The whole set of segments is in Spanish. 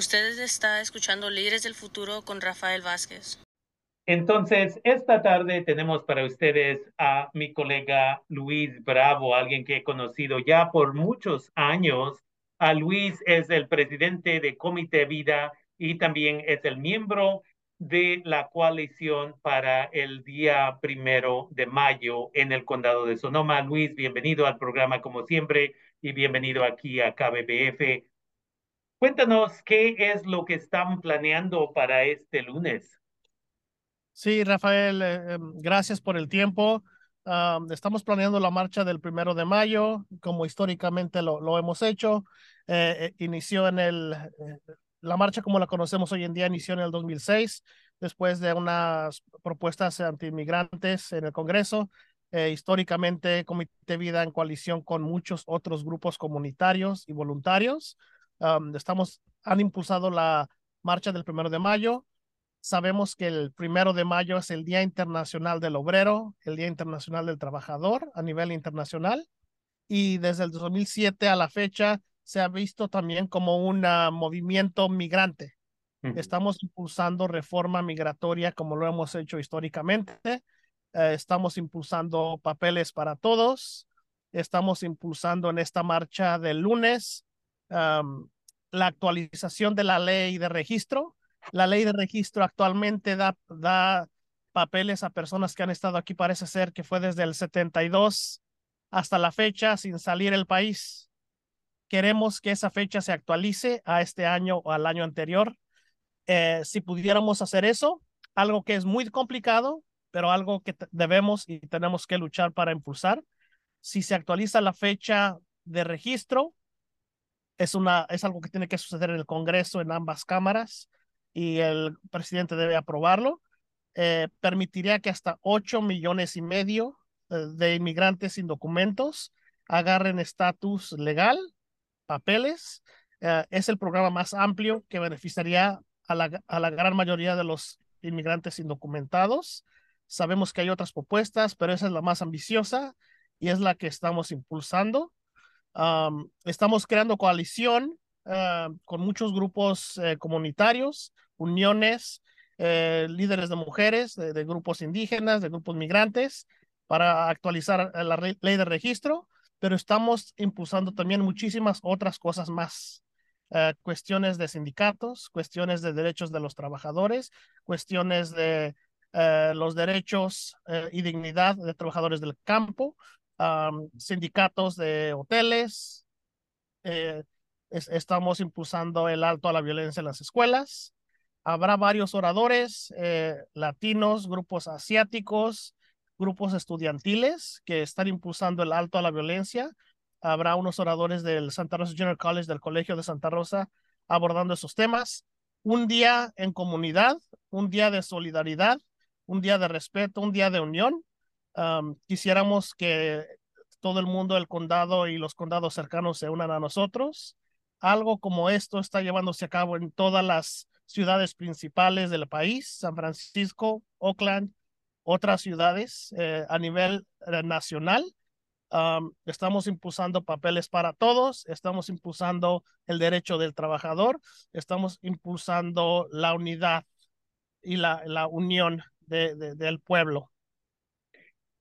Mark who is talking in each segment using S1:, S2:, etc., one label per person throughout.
S1: Ustedes está escuchando Líderes del Futuro con Rafael Vázquez.
S2: Entonces, esta tarde tenemos para ustedes a mi colega Luis Bravo, alguien que he conocido ya por muchos años. A Luis es el presidente de Comité Vida y también es el miembro de la coalición para el día primero de mayo en el condado de Sonoma. Luis, bienvenido al programa como siempre y bienvenido aquí a KBBF. Cuéntanos qué es lo que están planeando para este lunes.
S3: Sí, Rafael, eh, em, gracias por el tiempo. estamos planeando la marcha del primero de mayo, como históricamente lo, lo hemos hecho. Eh, eh, inició en el, la marcha como la conocemos hoy en día inició en el 2006, después de unas propuestas antiinmigrantes en el Congreso. históricamente, Comité Vida en coalición con muchos otros grupos comunitarios y voluntarios estamos, han impulsado la marcha del primero de mayo. Sabemos que el primero de mayo es el Día Internacional del Obrero, el Día Internacional del Trabajador a nivel internacional. Y desde el 2007 a la fecha se ha visto también como un movimiento migrante. Estamos impulsando reforma migratoria como lo hemos hecho históricamente. Eh, estamos impulsando papeles para todos. Estamos impulsando en esta marcha del lunes la actualización de la ley de registro. La ley de registro actualmente da, da papeles a personas que han estado aquí, parece ser que fue desde el 72 hasta la fecha sin salir del país. Queremos que esa fecha se actualice a este año o al año anterior. Eh, si pudiéramos hacer eso, algo que es muy complicado, pero algo que debemos y tenemos que luchar para impulsar. Si se actualiza la fecha de registro, es, una, es algo que tiene que suceder en el Congreso, en ambas cámaras, y el presidente debe aprobarlo. Eh, permitiría que hasta 8 millones y medio eh, de inmigrantes sin documentos agarren estatus legal, papeles. Eh, es el programa más amplio que beneficiaría a la, a la gran mayoría de los inmigrantes indocumentados. Sabemos que hay otras propuestas, pero esa es la más ambiciosa y es la que estamos impulsando estamos creando coalición con muchos grupos eh, comunitarios, uniones, eh, líderes de mujeres, de, grupos indígenas, de grupos migrantes, para actualizar la ley de registro, pero estamos impulsando también muchísimas otras cosas más. Eh, cuestiones de sindicatos, cuestiones de derechos de los trabajadores, cuestiones de los derechos y dignidad de trabajadores del campo, sindicatos de hoteles. Eh, estamos impulsando el alto a la violencia en las escuelas. Habrá varios oradores eh, latinos, grupos asiáticos, grupos estudiantiles que están impulsando el alto a la violencia. Habrá unos oradores del Santa Rosa Junior College, del Colegio de Santa Rosa, abordando esos temas. Un día en comunidad, un día de solidaridad, un día de respeto, un día de unión quisiéramos que todo el mundo del condado y los condados cercanos se unan a nosotros. Algo como esto está llevándose a cabo en todas las ciudades principales del país, San Francisco, Oakland, otras ciudades eh, a nivel eh, nacional. estamos impulsando papeles para todos, estamos impulsando el derecho del trabajador, estamos impulsando la unidad y la, la unión del pueblo.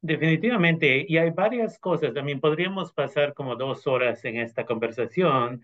S2: Definitivamente, y hay varias cosas. También podríamos pasar como dos horas en esta conversación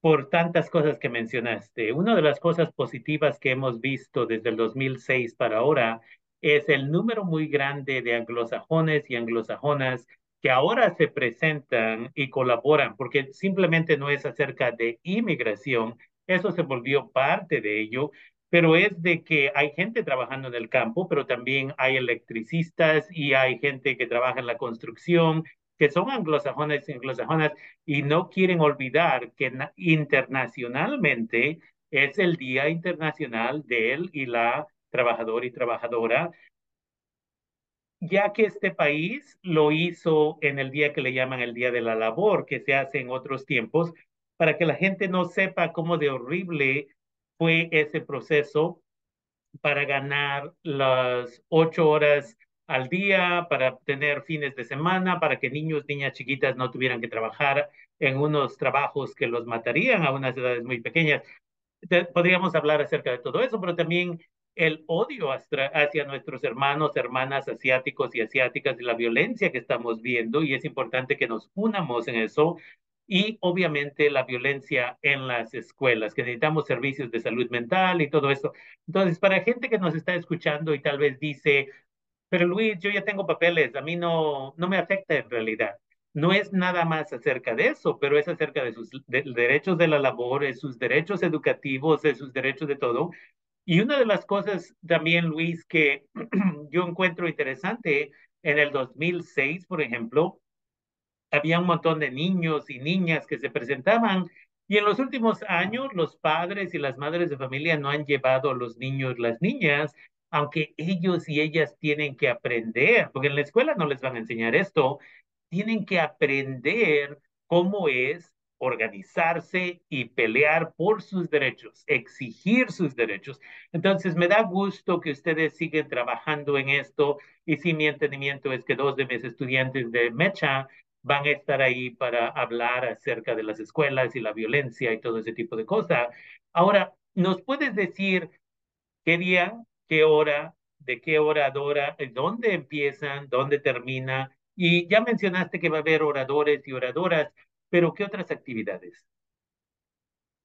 S2: por tantas cosas que mencionaste. Una de las cosas positivas que hemos visto desde el 2006 para ahora es el número muy grande de anglosajones y anglosajonas que ahora se presentan y colaboran, porque simplemente no es acerca de inmigración, eso se volvió parte de ello, pero es de que hay gente trabajando en el campo, pero también hay electricistas y hay gente que trabaja en la construcción, que son anglosajones anglosajonas y no quieren olvidar que internacionalmente es el Día Internacional de él y la trabajador y trabajadora, ya que este país lo hizo en el día que le llaman el Día de la Labor, que se hace en otros tiempos, para que la gente no sepa cómo de horrible fue ese proceso para ganar las ocho horas al día, para tener fines de semana, para que niños, niñas chiquitas no tuvieran que trabajar en unos trabajos que los matarían a unas edades muy pequeñas. podríamos hablar acerca de todo eso, pero también el odio hacia nuestros hermanos, hermanas asiáticos y asiáticas y la violencia que estamos viendo y es importante que nos unamos en eso y obviamente la violencia en las escuelas, que necesitamos servicios de salud mental y todo eso. Entonces, para gente que nos está escuchando y tal vez dice, pero Luis, yo ya tengo papeles, a mí no, no me afecta en realidad. No es nada más acerca de eso, pero es acerca de sus derechos de la labor, de sus derechos educativos, de sus derechos de todo. Y una de las cosas también, Luis, que yo encuentro interesante, en el 2006, por ejemplo, había un montón de niños y niñas que se presentaban y en los últimos años los padres y las madres de familia no han llevado a los niños, las niñas, aunque ellos y ellas tienen que aprender, porque en la escuela no les van a enseñar esto, tienen que aprender cómo es organizarse y pelear por sus derechos, exigir sus derechos. Entonces, me da gusto que ustedes siguen trabajando en esto y si mi entendimiento es que dos de mis estudiantes de Mecha van a estar ahí para hablar acerca de las escuelas y la violencia y todo ese tipo de cosas. Ahora, ¿nos puedes decir qué día, qué hora, de qué oradora, dónde empiezan, dónde termina? Y ya mencionaste que va a haber oradores y oradoras, pero ¿qué otras actividades?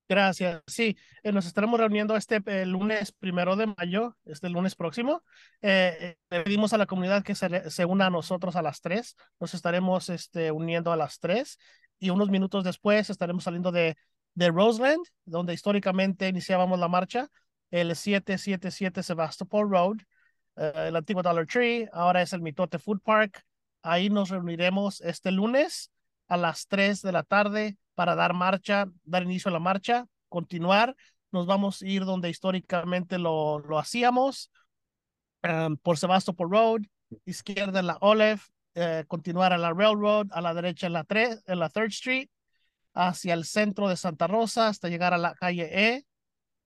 S3: Gracias. Sí, eh, nos estaremos reuniendo este eh, lunes primero de mayo, este lunes próximo. Eh, le pedimos a la comunidad que se, se, una a nosotros a las tres. Nos estaremos este, uniendo a las tres y unos minutos después estaremos saliendo de, de Roseland, donde históricamente iniciábamos la marcha, el 777 Sebastopol Road, el antiguo Dollar Tree, ahora es el Mitote Food Park. Ahí nos reuniremos este lunes a las 3 de la tarde para dar marcha, dar inicio a la marcha, continuar. Nos vamos a ir donde históricamente lo, lo hacíamos, um, por Sebastopol Road, izquierda en la Olive, eh, continuar a la Railroad, a la derecha en la, en la Third Street, hacia el centro de Santa Rosa hasta llegar a la calle E.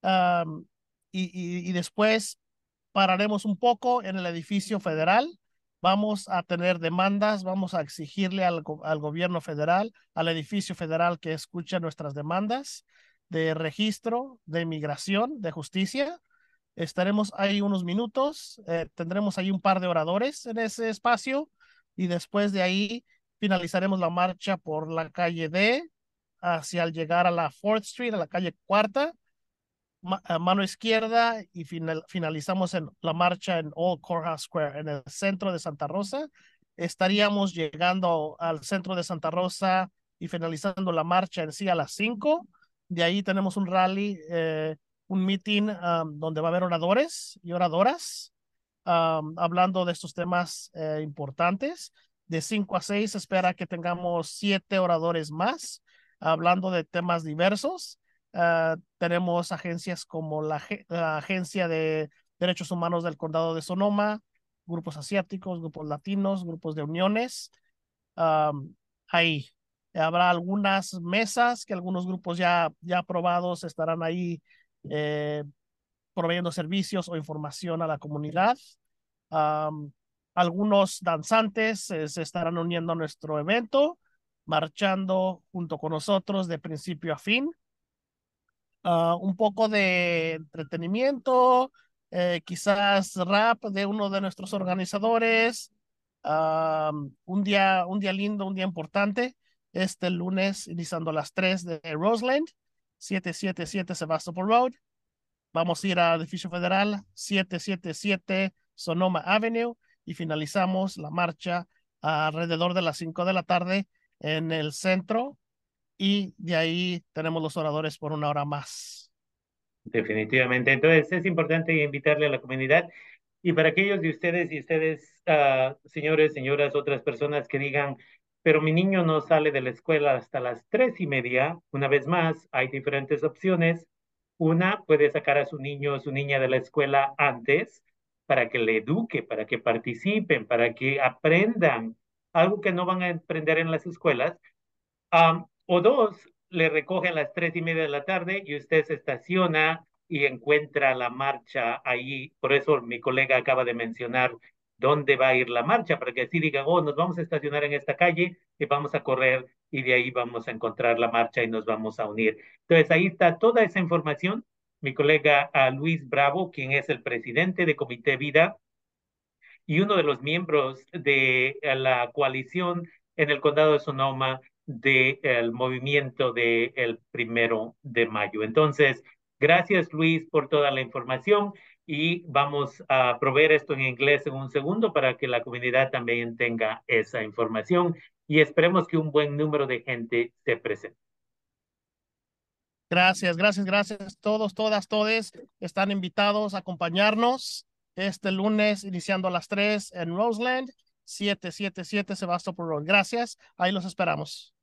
S3: Um, y, y, y después pararemos un poco en el edificio federal vamos a tener demandas, vamos a exigirle al, al, gobierno federal, al edificio federal que escuche nuestras demandas de registro, de inmigración, de justicia. Estaremos ahí unos minutos, eh, tendremos ahí un par de oradores en ese espacio y después de ahí finalizaremos la marcha por la calle D hacia el llegar a la Fourth Street, a la calle Cuarta, a mano izquierda y final, finalizamos en la marcha en Old Courthouse Square, en el centro de Santa Rosa. Estaríamos llegando al centro de Santa Rosa y finalizando la marcha en sí a las 5. De ahí tenemos un rally, eh, un meeting um, donde va a haber oradores y oradoras um, hablando de estos temas eh, importantes. De 5 a 6 espera que tengamos siete oradores más hablando de temas diversos Uh, tenemos agencias como la, Agencia de Derechos Humanos del Condado de Sonoma, grupos asiáticos, grupos latinos, grupos de uniones. Um, ahí habrá algunas mesas que algunos grupos ya, ya aprobados estarán ahí eh, proveyendo servicios o información a la comunidad. Um, algunos danzantes eh, se estarán uniendo a nuestro evento, marchando junto con nosotros de principio a fin. Uh, un poco de entretenimiento, eh, quizás rap de uno de nuestros organizadores, uh, un, día, un día lindo, un día importante, este lunes iniciando las 3 de Roseland, 777 Sebastopol Road. Vamos a ir al edificio federal 777 Sonoma Avenue y finalizamos la marcha alrededor de las 5 de la tarde en el centro y de ahí tenemos los oradores por una hora más.
S2: Definitivamente. Entonces es importante invitarle a la comunidad y para aquellos de ustedes y ustedes, uh, señores, señoras, otras personas que digan, pero mi niño no sale de la escuela hasta las tres y media, una vez más, hay diferentes opciones. Una, puede sacar a su niño o su niña de la escuela antes para que le eduque, para que participen, para que aprendan algo que no van a aprender en las escuelas. O dos, le recoge a las tres y media de la tarde y usted se estaciona y encuentra la marcha ahí. Por eso mi colega acaba de mencionar dónde va a ir la marcha, para que así digan, oh, nos vamos a estacionar en esta calle y vamos a correr y de ahí vamos a encontrar la marcha y nos vamos a unir. Entonces ahí está toda esa información mi colega Luis Bravo, quien es el presidente de Comité Vida y uno de los miembros de la coalición en el condado de Sonoma del movimiento del el primero de mayo. Entonces, gracias Luis por toda la información y vamos a proveer esto en inglés en un segundo para que la comunidad también tenga esa información y esperemos que un buen número de gente se presente.
S3: Gracias, gracias, gracias. Todos, todas, todes están invitados a acompañarnos este lunes iniciando a las 3 en Roseland, 777 Sebastopol Road. Gracias, ahí los esperamos.